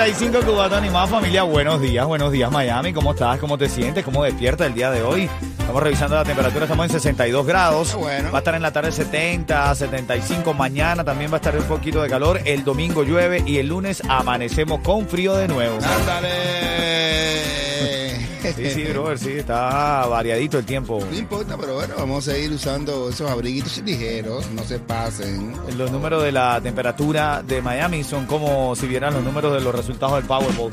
9.35 Cubatón familia. Buenos días, buenos días Miami. ¿Cómo estás? ¿Cómo te sientes? ¿Cómo despierta el día de hoy? Estamos revisando la temperatura, estamos en 62 grados. Bueno. Va a estar en la tarde 70, 75. Mañana también va a estar un poquito de calor. El domingo llueve y el lunes amanecemos con frío de nuevo. ¡Ándale! Sí, sí, brother, sí, está variadito el tiempo. No importa, pero bueno, vamos a seguir usando esos abriguitos ligeros, no se pasen. Los números de la temperatura de Miami son como si vieran los números de los resultados del Powerball.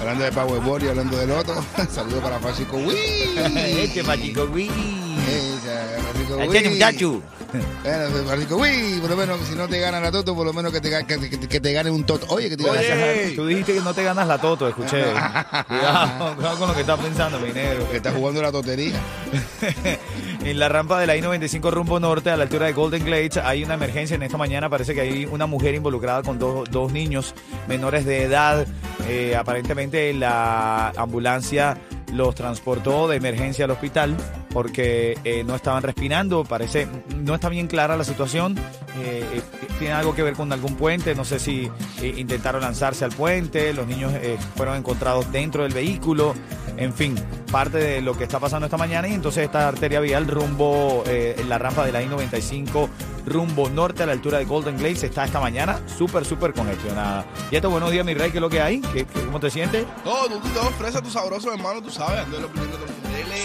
Hablando de Powerball y hablando del otro, saludos para Francisco Wii. este Francisco hay un Wii. muchacho. Bueno, Francisco Wii, por lo menos si no te gana la toto, por lo menos que te, que, te- que te gane un toto. Oye, que te Oye, tú dijiste que no te ganas la toto, escuché. Cuidado, cuidado con lo que estás pensando, mi negro. que estás jugando la totería. en la rampa de la I-95 rumbo norte, a la altura de Golden Glades, hay una emergencia en esta mañana. Parece que hay una mujer involucrada con dos, dos niños menores de edad. Eh, aparentemente la ambulancia los transportó de emergencia al hospital porque eh, no estaban respirando. Parece, no está bien clara la situación. Eh, eh, tiene algo que ver con algún puente. No sé si intentaron lanzarse al puente. Los niños fueron encontrados dentro del vehículo. En fin, parte de lo que está pasando esta mañana. Y entonces esta arteria vial rumbo en la rampa de la I-95 rumbo norte a la altura de Golden Glades está esta mañana súper, súper congestionada. Y esto, buenos días, mi rey, ¿qué es lo que hay? ¿Qué, qué- cómo te sientes? No, tú, tú, tú, fresa, tu sabroso, hermano, tú sabes, ando en los primeros de los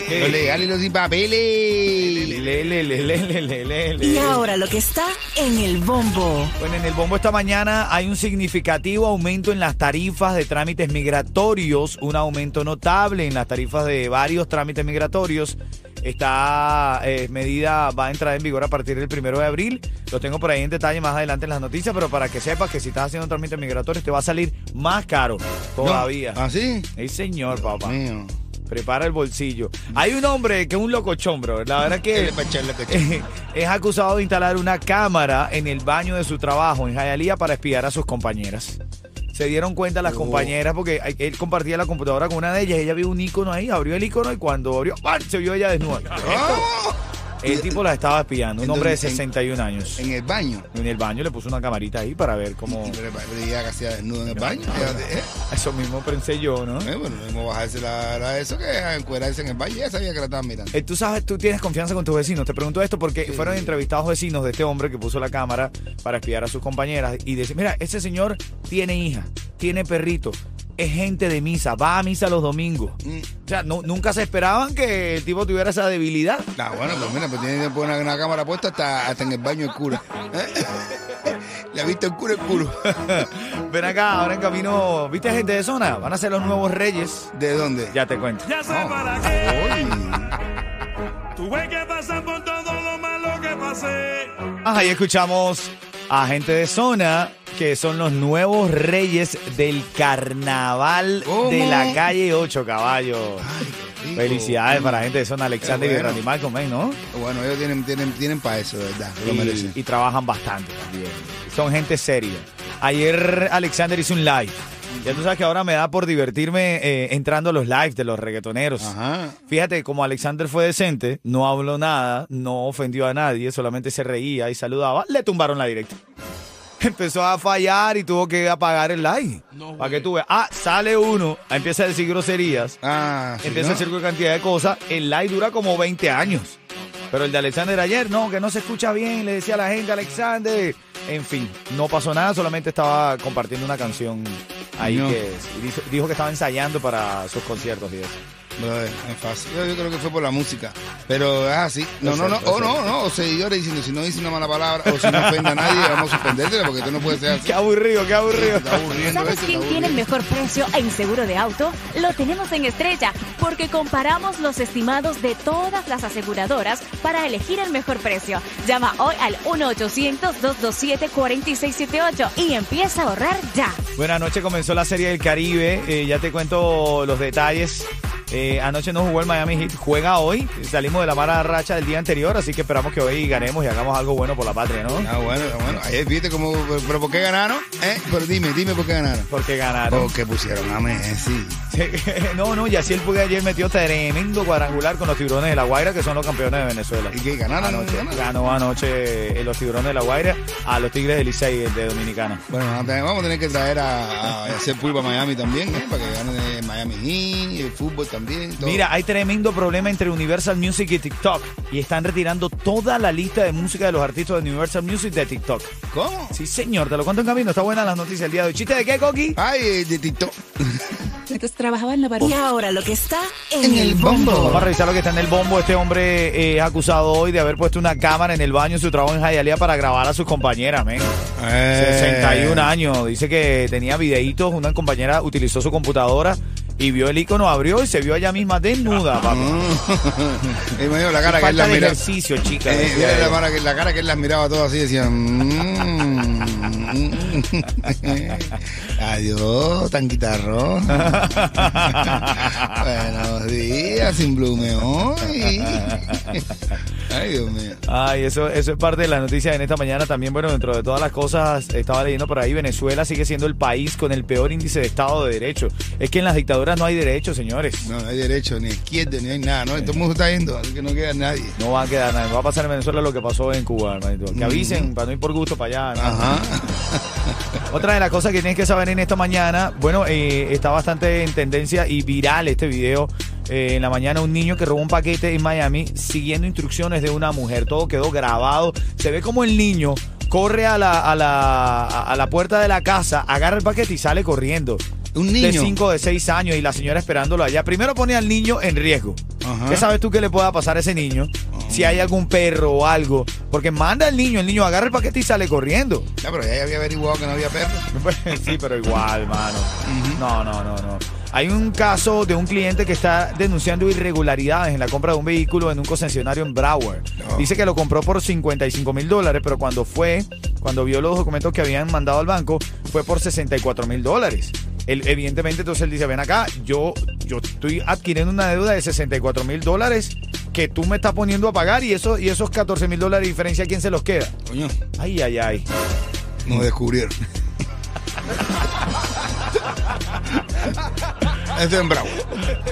¿Qué? Lo legal y los sin papeles. Le, le, le, le, le, le, le, le. Y ahora lo que está en el bombo. Bueno, en el bombo esta mañana hay un significativo aumento en las tarifas de trámites migratorios, un aumento notable en las tarifas de varios trámites migratorios. Esta eh, medida va a entrar en vigor a partir del primero de abril. Lo tengo por ahí en detalle más adelante en las noticias, pero para que sepas que si estás haciendo trámites migratorios te va a salir más caro todavía. ¿Ah, sí? Sí, señor, papá. Mío. Prepara el bolsillo. Hay un hombre que es un locochón, bro. La verdad que es acusado de instalar una cámara en el baño de su trabajo en Hialeah para espiar a sus compañeras. Se dieron cuenta las compañeras porque él compartía la computadora con una de ellas. Ella vio un icono ahí, abrió el icono y cuando abrió, ¡pam! se vio ella desnuda. El tipo la estaba espiando, un hombre de Entonces, en- 61 años. En el baño. En el baño le puso una camarita ahí para ver cómo. Pero, pero ella casi desnudo en el baño. ¿eh? Eso mismo pensé yo, ¿no? Eh, bueno, no bajarse la, la eso que encuerarse en el baño. Ya sabía que la estaban mirando. Eh, tú sabes, tú tienes confianza con tus vecinos. Te pregunto esto porque fueron entrevistados vecinos de este hombre que puso la cámara para espiar a sus compañeras y decir, mira, ese señor tiene hija, tiene perrito, es gente de misa, va a misa los domingos. Mm. O sea, no- nunca se esperaban que el tipo tuviera esa debilidad. Ah, bueno, pues mira, pues tiene que poner una, una cámara puesta hasta, hasta en el baño el cura. Le ha visto el cura el culo. Ven acá, ahora en camino, ¿viste gente de zona? Van a ser los nuevos reyes. ¿De dónde? Ya te cuento. Ya sé No. para qué. Tuve que pasar por todo lo malo que pasé. Ajá, y escuchamos a gente de zona que son los nuevos reyes del carnaval ¿Cómo? de la calle 8 caballos. Felicidades para la gente de zona Alexander Qué y bueno. Randy Malcolm, ¿eh? ¿no? Bueno, ellos tienen, tienen, tienen para eso, de verdad. Lo Y, merecen. y trabajan bastante también. Son gente seria. Ayer Alexander hizo un live. Ya tú sabes que ahora me da por divertirme eh, entrando a los lives de los reggaetoneros. Ajá. Fíjate, como Alexander fue decente, no habló nada, no ofendió a nadie, solamente se reía y saludaba, le tumbaron la directa. Empezó a fallar y tuvo que apagar el live. para que tú veas. Ah, sale uno, empieza a decir groserías, Ah, sí, empieza ¿no? a decir cualquier cantidad de cosas. El live dura como 20 años. Pero el de Alexander ayer, no, que no se escucha bien, le decía a la gente, Alexander. En fin, no pasó nada, solamente estaba compartiendo una canción ahí No. que dijo, dijo que estaba ensayando para sus conciertos y eso. Brother, es fácil. Yo, yo creo que fue por la música. Pero es así. No, no, no. O no, no. O seguidores diciendo, si no dice una mala palabra o si no ofende a nadie, vamos a suspendértela porque tú no puedes ser así. Qué aburrido, qué aburrido. ¿Sabes esto, quién tiene el mejor precio en seguro de auto? Lo tenemos en Estrella, porque comparamos los estimados de todas las aseguradoras para elegir el mejor precio. Llama hoy al 1-800-227-4678 y empieza a ahorrar ya. Buenas noches, comenzó la Serie del Caribe. eh, ya te cuento los detalles. Eh, anoche no jugó el Miami Heat, juega hoy. Salimos de la mala racha del día anterior, así que esperamos que hoy ganemos y hagamos algo bueno por la patria, ¿no? Ah, bueno, bueno. Ayer viste cómo. Pero ¿por qué ganaron? ¿Eh? Pero dime, dime por qué ganaron. Porque ganaron. Porque pusieron a Messi. no, no, Yaciel Puga ayer metió tremendo cuadrangular con los tiburones de La Guaira, que son los campeones de Venezuela. ¿Y qué ganaron? Anoche, ¿Ganaron? ganó anoche eh, los tiburones de La Guaira a los Tigres del Licey de Dominicana. Bueno, vamos a tener- que traer a, a hacer pulpa a Miami también, ¿eh? Para que gane Miami Heat, el fútbol también. Todo. Mira, hay tremendo problema entre Universal Music y TikTok y están retirando toda la lista de música de los artistas de Universal Music de TikTok. ¿Cómo? Sí, señor, te lo cuento en camino. Está buena las noticias el día de hoy. ¿Chiste de qué, Coqui? Ay, eh, de TikTok. Entonces trabajaba en la Oh. Y ahora lo que está en, el bombo. Vamos a revisar lo que está en el bombo. Este hombre eh, es acusado hoy de haber puesto una cámara en el baño en su trabajo en Hialeah para grabar a sus compañeras, men. Eh. 61 años. Dice que tenía videitos. Una compañera utilizó su computadora y vio el icono, abrió y se vio ella misma desnuda, papi. Y me dio la cara que él Falta las miraba. ejercicio, chica. Eh, decía la, cara que, la cara que él las miraba todas así, decía. "Mm". Adiós, tan guitarrón. Buenos días, sin blume hoy. Ay, Dios mío. Ay, eso, eso es parte de la noticia en esta mañana. También, bueno, dentro de todas las cosas, estaba leyendo por ahí, Venezuela sigue siendo el país con el peor índice de Estado de Derecho. Es que en las dictaduras no hay derecho, señores. No, no hay derecho, ni izquierda, ni hay nada, ¿no? Todo el mundo está yendo, así que no queda nadie. No va a quedar nada. Va a pasar en Venezuela lo que pasó en Cuba, hermanito. Que avisen para no ir por gusto para allá. ¿no? Ajá. Otra de las cosas que tienes que saber en esta mañana, bueno, eh, está bastante en tendencia y viral este video. eh, en la mañana un niño que robó un paquete en Miami siguiendo instrucciones de una mujer. Todo quedó grabado. Se ve como el niño corre a la, a la, a la puerta de la casa, agarra el paquete y sale corriendo. Un De niño. 5 de 6 años y la señora esperándolo allá. Primero pone al niño en riesgo. Ajá. ¿Qué sabes tú que le pueda pasar a ese niño? Si hay algún perro o algo. Porque manda al niño, el niño agarra el paquete y sale corriendo. Ya, pero ya había averiguado que no había perro. sí, pero igual, mano. No, no, no, no. Hay un caso de un cliente que está denunciando irregularidades en la compra de un vehículo en un concesionario en Broward. Dice que lo compró por 55 mil dólares, pero cuando fue, cuando vio los documentos que habían mandado al banco, fue por 64 mil dólares. Él, evidentemente, entonces él dice, ven acá, yo, yo estoy adquiriendo una deuda de 64 mil dólares que tú me estás poniendo a pagar y, eso, y esos 14 mil dólares de diferencia, ¿a quién se los queda? Coño, Ay, ay, ay. nos descubrieron. Esto es en Bravo.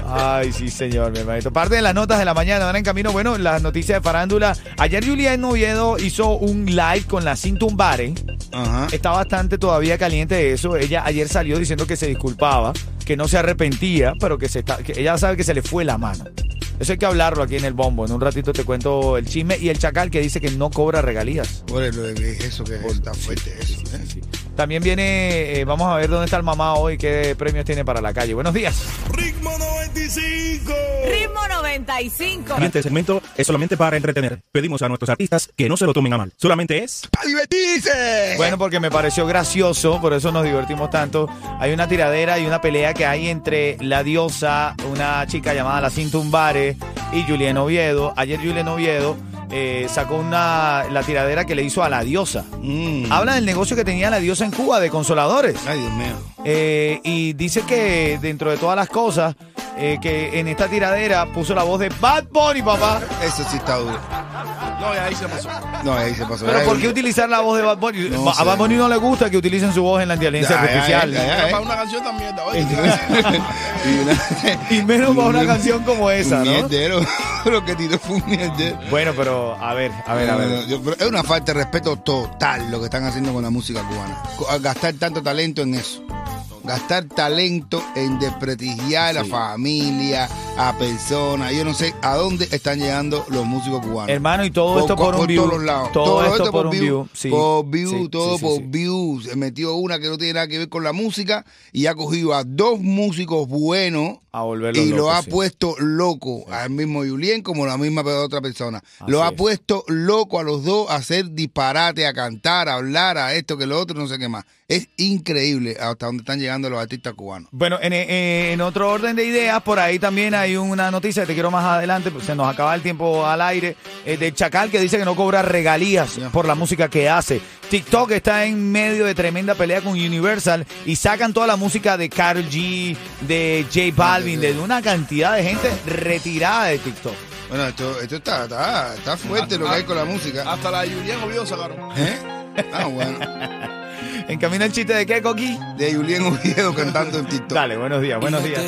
Ay, sí, señor, mi hermanito. Parte de las notas de la mañana van en camino. Bueno, las noticias de farándula. Ayer Julián Oviedo hizo un live con la Cintumbare. Ajá. Está bastante todavía caliente de eso. Ella ayer salió diciendo que se disculpaba, que no se arrepentía, pero que, se está, que ella sabe que se le fue la mano. Eso hay que hablarlo aquí en el bombo. En un ratito te cuento el chisme y el chacal que dice que no cobra regalías. Por es eso que está fuerte eso. ¿eh? También viene, eh, vamos a ver dónde está el mamá hoy, qué premios tiene para la calle. Buenos días. Ritmo 95. Ritmo 95. siguiente segmento es solamente para entretener. Pedimos a nuestros artistas que no se lo tomen a mal. Solamente es ¡Para divertirse! Bueno, porque me pareció gracioso, por eso nos divertimos tanto. Hay una tiradera y una pelea que hay entre la diosa, una chica llamada La Cintumbare, y Julián Oviedo. Ayer Julián Oviedo eh, sacó una, la tiradera que le hizo a la diosa. Mm. Habla del negocio que tenía la diosa en Cuba de consoladores. Ay, Dios mío. Eh, y dice que dentro de todas las cosas, eh, que en esta tiradera puso la voz de Bad Bunny, papá. Eso sí está duro. No, y ahí se pasó. No, ahí se pasó. Pero ¿por qué utilizar la voz de Bad Bunny? No a sé. Bad Bunny no le gusta que utilicen su voz en la inteligencia artificial. para una canción también, oye. y una- Y menos para una canción como esa, un ¿no? mierdero. Lo que tiró fue un. Bueno, pero a ver, a ver, a ver. Es una falta de respeto total lo que están haciendo con la música cubana. Gastar tanto talento en eso. Gastar talento en desprestigiar a la familia, a personas. Yo no sé a dónde están llegando los músicos cubanos. Hermano, y todo esto por un view. todos lados. Todo esto por un view, sí. Por view, Sí, todo sí, por view. Se metió una que no tiene nada que ver con la música y ha cogido a dos músicos buenos A volverlo y lo ha puesto loco al mismo Julien como la misma otra persona. lo ha es. puesto loco a los dos a hacer disparate, a cantar, a hablar, a esto que lo otro, no sé qué más. Es increíble hasta dónde están llegando los artistas cubanos. Bueno, en, en otro orden de ideas, por ahí también hay una noticia que te quiero más adelante, pues se nos acaba el tiempo al aire, eh, de Chacal que dice que no cobra regalías por la música que hace. TikTok está en medio de tremenda pelea con Universal y sacan toda la música de Karol G, de J Balvin, de una cantidad de gente retirada de TikTok. Bueno, esto, esto está, está, está fuerte lo que hay con la música. Hasta la Julián Oviedo sacaron. ¿Eh? Ah, bueno. En camino el chiste de qué, Coqui. De Julien Oviedo cantando en TikTok. Dale, buenos días, buenos días.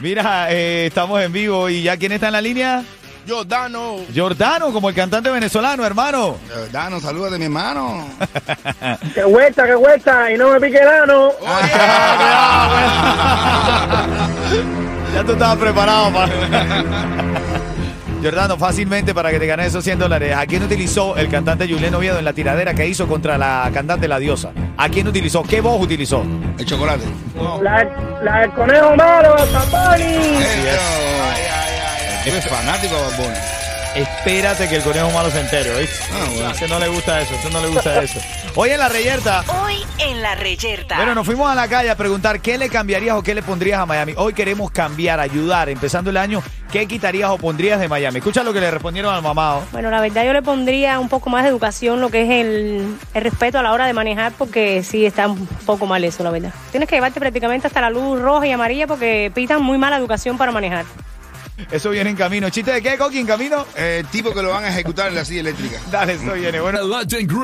Mira, eh, estamos en vivo y ya quién está en la línea. Jordano. Jordano, como el cantante venezolano, hermano. Eh, Dano, salúdate, mi hermano. Que vuelta, que vuelta, y no me pique el ano. ya tú estabas preparado para. Jordano, fácilmente para que te ganes esos 100 dólares. ¿A quién utilizó el cantante Julián Oviedo en la tiradera que hizo contra la cantante La Diosa? ¿A quién utilizó? ¿Qué voz utilizó? El chocolate. La, la del conejo malo, Tapani. Eres fanático de. Espérate que el conejo malo se entere, ¿oíste? Ah, bueno. A ese no le gusta eso, a ese no le gusta eso. Hoy en la reyerta, Hoy en la reyerta. Bueno, nos fuimos a la calle a preguntar qué le cambiarías o qué le pondrías a Miami. Hoy queremos cambiar, ayudar, empezando el año, ¿qué quitarías o pondrías de Miami? Escucha lo que le respondieron al mamado. Bueno, la verdad yo le pondría un poco más de educación, lo que es el, el respeto a la hora de manejar, porque sí está un poco mal eso, la verdad. Tienes que llevarte prácticamente hasta la luz roja y amarilla porque pitan muy mala educación para manejar. Eso viene en camino. ¿Chiste de qué, Coqui, en camino? Eh, El tipo que lo van a ejecutar en la silla eléctrica. Dale, eso viene. Bueno, Legend Group.